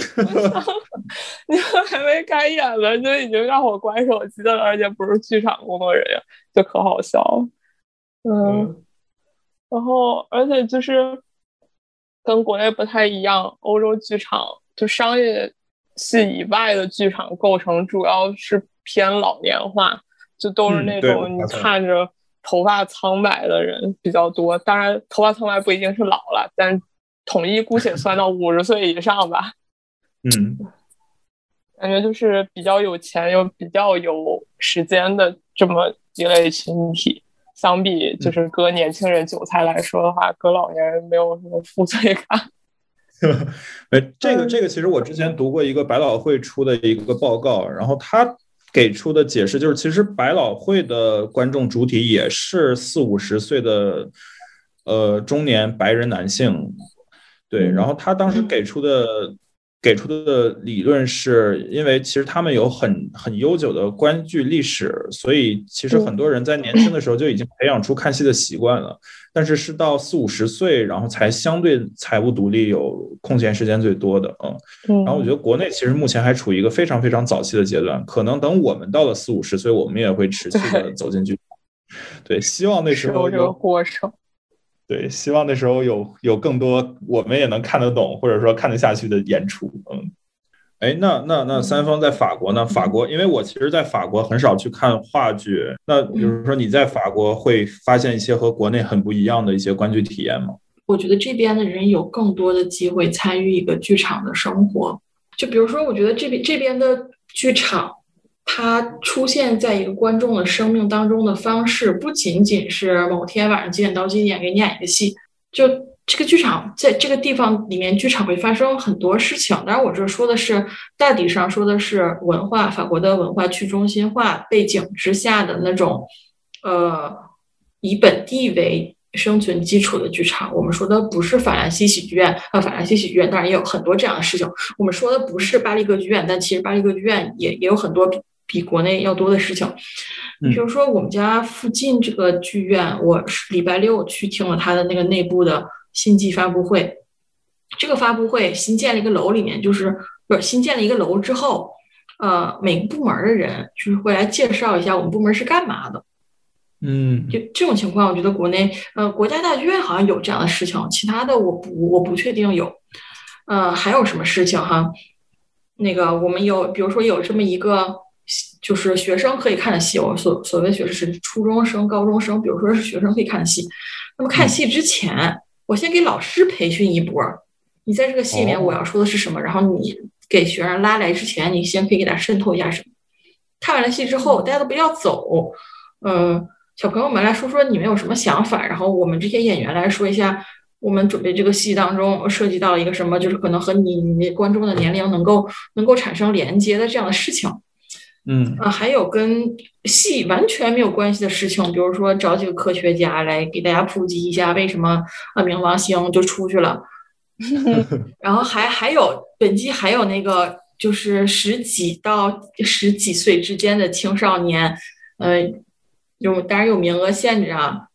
[SPEAKER 5] 你们还没开演呢，就已经让我关手机了，而且不是剧场工作人员，就可好笑了。嗯，然后而且就是跟国内不太一样，欧洲剧场就商业戏以外的剧场构成主要是偏老年化，就都是那种你看着头发苍白的人比较多。当然，头发苍白不一定是老了，但统一姑且算到五十岁以上吧。
[SPEAKER 2] 嗯，
[SPEAKER 5] 感觉就是比较有钱又比较有时间的这么一类群体，相比就是割年轻人韭菜来说的话，割老年人没有什么负罪感。
[SPEAKER 2] 哎，这个这个其实我之前读过一个百老汇出的一个报告，然后他给出的解释就是，其实百老汇的观众主体也是四五十岁的呃中年白人男性，对，然后他当时给出的。给出的理论是因为其实他们有很很悠久的观剧历史，所以其实很多人在年轻的时候就已经培养出看戏的习惯了。但是是到四五十岁，然后才相对财务独立、有空闲时间最多的。嗯，然后我觉得国内其实目前还处于一个非常非常早期的阶段，可能等我们到了四五十岁，我们也会持续的走进剧场。对，希望那时候有
[SPEAKER 5] 过程。
[SPEAKER 2] 对，希望那时候有有更多我们也能看得懂或者说看得下去的演出。嗯，哎，那那那三方在法国呢？法国，因为我其实，在法国很少去看话剧。那比如说你在法国会发现一些和国内很不一样的一些观剧体验吗？
[SPEAKER 4] 我觉得这边的人有更多的机会参与一个剧场的生活。就比如说，我觉得这边这边的剧场。它出现在一个观众的生命当中的方式，不仅仅是某天晚上几点到几点给你演一个戏。就这个剧场在这个地方里面，剧场会发生很多事情。当然，我这说的是大体上说的是文化，法国的文化去中心化背景之下的那种，呃，以本地为生存基础的剧场。我们说的不是法兰西喜剧院，呃，法兰西喜剧院当然也有很多这样的事情。我们说的不是巴黎歌剧院，但其实巴黎歌剧院也也有很多。比国内要多的事情，比如说我们家附近这个剧院，我是礼拜六去听了他的那个内部的新季发布会。这个发布会新建了一个楼，里面就是不是新建了一个楼之后，呃，每个部门的人就是会来介绍一下我们部门是干嘛的。
[SPEAKER 2] 嗯，
[SPEAKER 4] 就这种情况，我觉得国内呃国家大剧院好像有这样的事情，其他的我不我不确定有。呃，还有什么事情哈？那个我们有，比如说有这么一个。就是学生可以看的戏，我所所谓学生是初中生、高中生，比如说是学生可以看的戏。那么看戏之前，我先给老师培训一波。你在这个戏里面我要说的是什么？然后你给学生拉来之前，你先可以给他渗透一下什么。看完了戏之后，大家都不要走。嗯，小朋友们来说说你们有什么想法，然后我们这些演员来说一下，我们准备这个戏当中涉及到一个什么，就是可能和你你观众的年龄能够能够产生连接的这样的事情。
[SPEAKER 2] 嗯。
[SPEAKER 4] 啊，还有跟戏完全没有关系的事情，比如说找几个科学家来给大家普及一下为什么啊冥王星就出去了，然后还还有本季还有那个就是十几到十几岁之间的青少年，呃，有当然有名额限制啊，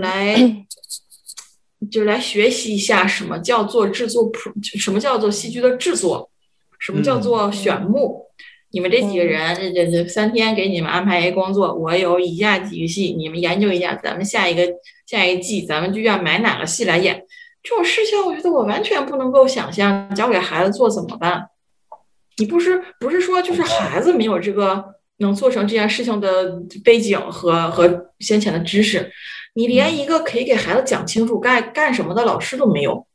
[SPEAKER 4] 来就来学习一下什么叫做制作普，什么叫做戏剧的制作，什么叫做选目。你们这几个人，这这这三天给你们安排一工作，我有以下几个戏，你们研究一下，咱们下一个下一个季，咱们剧院买哪个戏来演？这种事情，我觉得我完全不能够想象，交给孩子做怎么办？你不是不是说就是孩子没有这个能做成这件事情的背景和和先前的知识，你连一个可以给孩子讲清楚该干什么的老师都没有。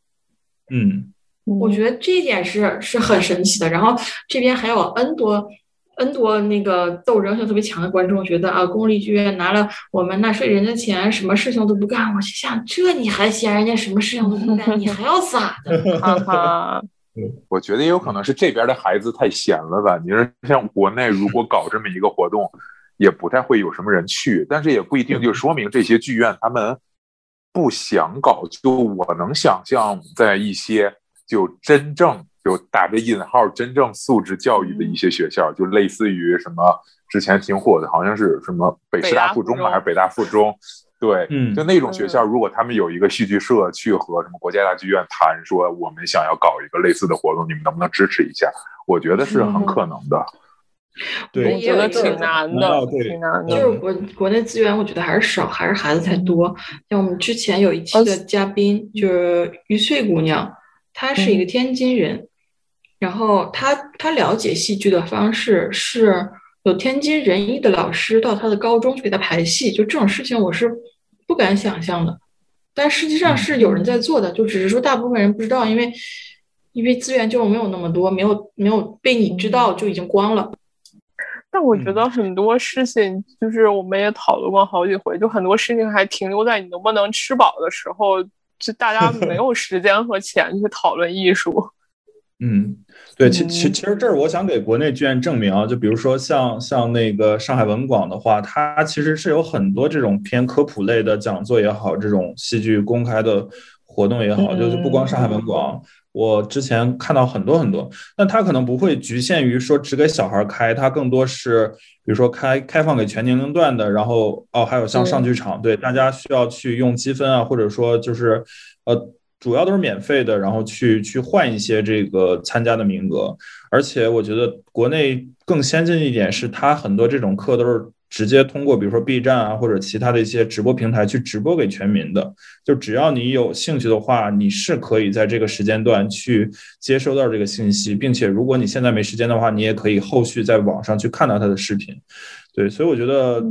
[SPEAKER 2] 嗯。
[SPEAKER 4] 我觉得这一点是是很神奇的。然后这边还有 N 多 N 多那个斗争性特别强的观众，觉得啊，公立剧院拿了我们纳税人的钱，什么事情都不干。我就想，这你还嫌人家什么事情都不干，你还要咋的？哈哈。
[SPEAKER 3] 我觉得也有可能是这边的孩子太闲了吧。你说像国内如果搞这么一个活动，也不太会有什么人去。但是也不一定就说明这些剧院他们不想搞。就我能想象，在一些。就真正就打着引号，真正素质教育的一些学校，就类似于什么之前挺火的，好像是什么北师大附中吧，还是北大附中？对，
[SPEAKER 2] 嗯，
[SPEAKER 3] 就那种学校，如果他们有一个戏剧社去和什么国家大剧院谈，说我们想要搞一个类似的活动，你们能不能支持一下？我觉得是很可能的。
[SPEAKER 2] 对，
[SPEAKER 5] 我觉得挺难的，挺难的。
[SPEAKER 4] 就是国国内资源，我觉得还是少，还是孩子太多。像我们之前有一期的嘉宾，就是玉翠姑娘。他是一个天津人，然后他他了解戏剧的方式是有天津人艺的老师到他的高中去给他排戏，就这种事情我是不敢想象的，但实际上是有人在做的，就只是说大部分人不知道，因为因为资源就没有那么多，没有没有被你知道就已经光了。
[SPEAKER 5] 但我觉得很多事情就是我们也讨论过好几回，就很多事情还停留在你能不能吃饱的时候。就大家 没有时间和钱去讨论艺术。
[SPEAKER 2] 嗯，对，其其其实这儿我想给国内剧院证明啊，就比如说像像那个上海文广的话，它其实是有很多这种偏科普类的讲座也好，这种戏剧公开的活动也好，就是不光上海文广。我之前看到很多很多，那它可能不会局限于说只给小孩开，它更多是比如说开开放给全年龄段的，然后哦还有像上剧场，对大家需要去用积分啊，或者说就是呃主要都是免费的，然后去去换一些这个参加的名额，而且我觉得国内更先进一点是，它很多这种课都是。直接通过比如说 B 站啊或者其他的一些直播平台去直播给全民的，就只要你有兴趣的话，你是可以在这个时间段去接收到这个信息，并且如果你现在没时间的话，你也可以后续在网上去看到他的视频。对，所以我觉得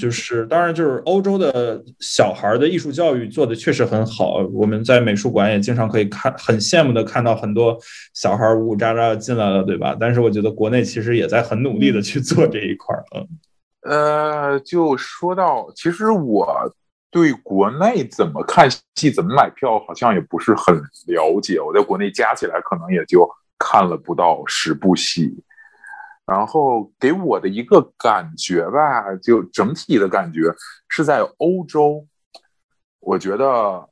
[SPEAKER 2] 就是当然就是欧洲的小孩的艺术教育做的确实很好，我们在美术馆也经常可以看，很羡慕的看到很多小孩呜呜喳喳进来了，对吧？但是我觉得国内其实也在很努力的去做这一块儿，嗯。
[SPEAKER 3] 呃，就说到，其实我对国内怎么看戏、怎么买票，好像也不是很了解。我在国内加起来可能也就看了不到十部戏，然后给我的一个感觉吧，就整体的感觉是在欧洲，我觉得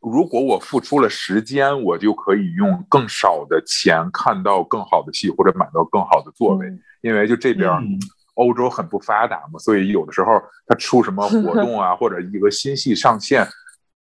[SPEAKER 3] 如果我付出了时间，我就可以用更少的钱看到更好的戏，或者买到更好的座位，因为就这边。欧洲很不发达嘛，所以有的时候他出什么 活动啊，或者一个新戏上线，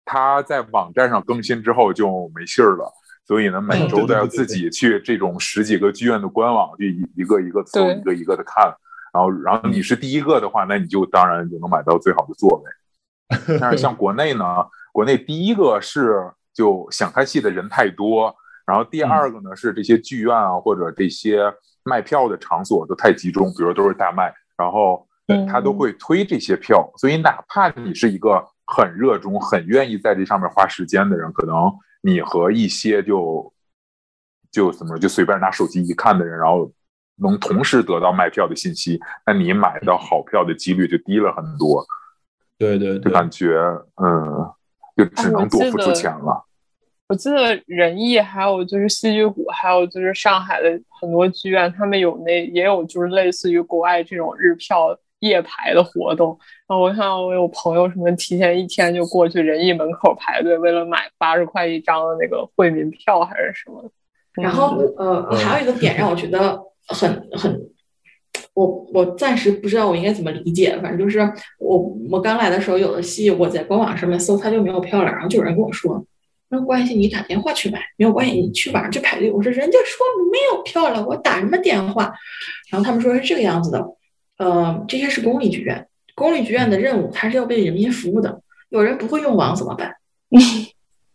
[SPEAKER 3] 他在网站上更新之后就没信儿了。所以呢，每周都要自己去这种十几个剧院的官网去一个一个搜，一个一个的看。然后，然后你是第一个的话，那你就当然就能买到最好的座位。但是像国内呢，国内第一个是就想看戏的人太多，然后第二个呢是这些剧院啊或者这些。卖票的场所都太集中，比如都是大卖，然后他都会推这些票，所以哪怕你是一个很热衷、很愿意在这上面花时间的人，可能你和一些就就怎么说，就随便拿手机一看的人，然后能同时得到卖票的信息，那你买到好票的几率就低了很多。
[SPEAKER 2] 对对，
[SPEAKER 3] 就感觉嗯，就只能多付出钱了。
[SPEAKER 5] 我记得仁义还有就是戏剧谷，还有就是上海的很多剧院，他们有那也有就是类似于国外这种日票夜排的活动。然后我看我有朋友什么提前一天就过去仁义门口排队，为了买八十块一张的那个惠民票还是什么。
[SPEAKER 4] 然后呃，还有一个点让我觉得很很，我我暂时不知道我应该怎么理解。反正就是我我刚来的时候，有的戏我在官网上面搜，它就没有票了。然后就有人跟我说。没有关系，你打电话去买没有关系，你去网上去排队。我说人家说没有票了，我打什么电话？然后他们说是这个样子的，呃，这些是公立剧院，公立剧院的任务它是要为人民服务的。有人不会用网怎么办？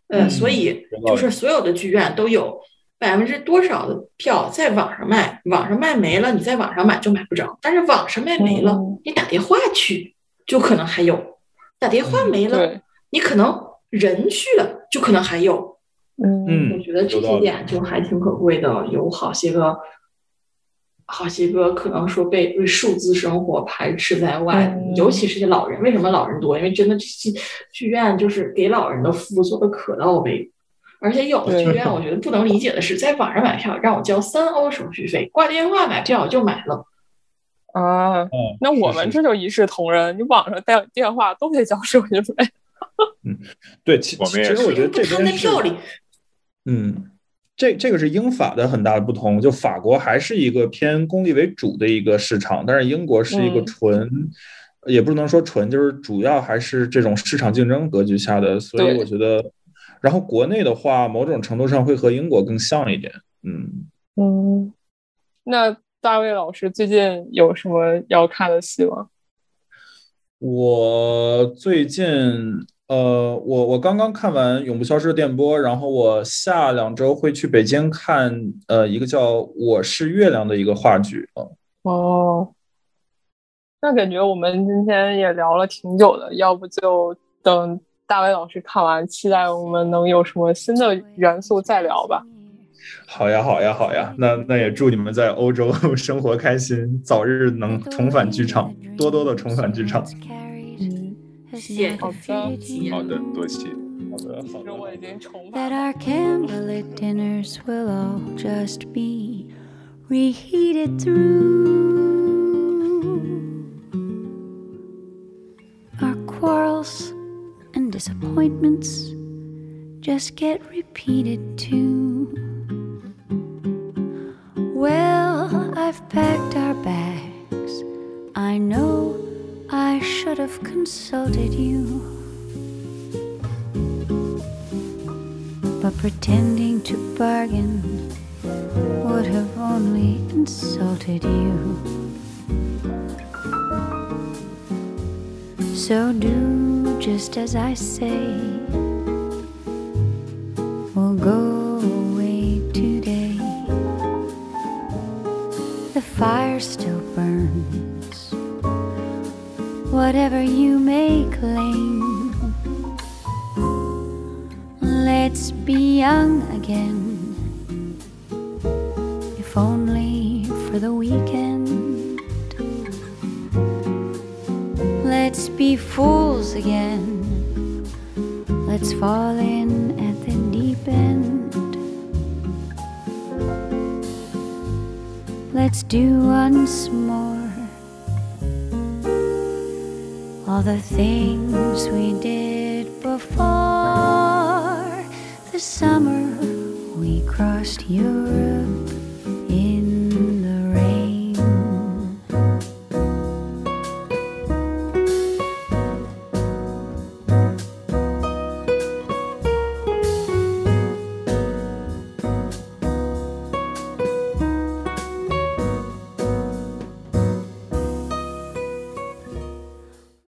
[SPEAKER 4] 呃，所以就是所有的剧院都有百分之多少的票在网上卖，网上卖没了，你在网上买就买不着。但是网上卖没了，你打电话去就可能还有。打电话没了，你可能人去了。就可能还有，
[SPEAKER 5] 嗯，
[SPEAKER 4] 我觉得这些点就还挺可贵的。有好些个，好些个可能说被被数字生活排斥在外，尤其是些老人。为什么老人多？因为真的这些剧院就是给老人的服务做的可到位。而且有的剧院，我觉得不能理解的是，在网上买票让我交三欧手续费，挂电话买票就买了。
[SPEAKER 5] 啊，那我们这就一视同仁，你网上带电话都得交手续费。
[SPEAKER 2] 嗯，对，其其实我觉得这边是，嗯，这这个是英法的很大的不同。就法国还是一个偏公立为主的一个市场，但是英国是一个纯，也不能说纯，就是主要还是这种市场竞争格局下的。所以我觉得，然后国内的话，某种程度上会和英国更像一点。嗯
[SPEAKER 5] 嗯，那大卫老师最近有什么要看的戏吗？
[SPEAKER 2] 我最近。呃，我我刚刚看完《永不消失的电波》，然后我下两周会去北京看呃一个叫《我是月亮》的一个话剧啊。
[SPEAKER 5] 哦，那感觉我们今天也聊了挺久的，要不就等大伟老师看完，期待我们能有什么新的元素再聊吧。
[SPEAKER 2] 好呀，好呀，好呀，那那也祝你们在欧洲生活开心，早日能重返剧场，多多的重返剧场。
[SPEAKER 4] 谢
[SPEAKER 5] 好的，
[SPEAKER 3] 好的，多谢。
[SPEAKER 6] That our candlelit dinners will all just be reheated through. Our quarrels and disappointments just get repeated too. Well, I've packed our bags. I know I should have consulted you. But pretending to bargain would have only insulted you. So do just as I say. Whatever you may claim. Let's be young again, if only for the weekend. Let's be fools again, all the things we did before. The summer we crossed Europe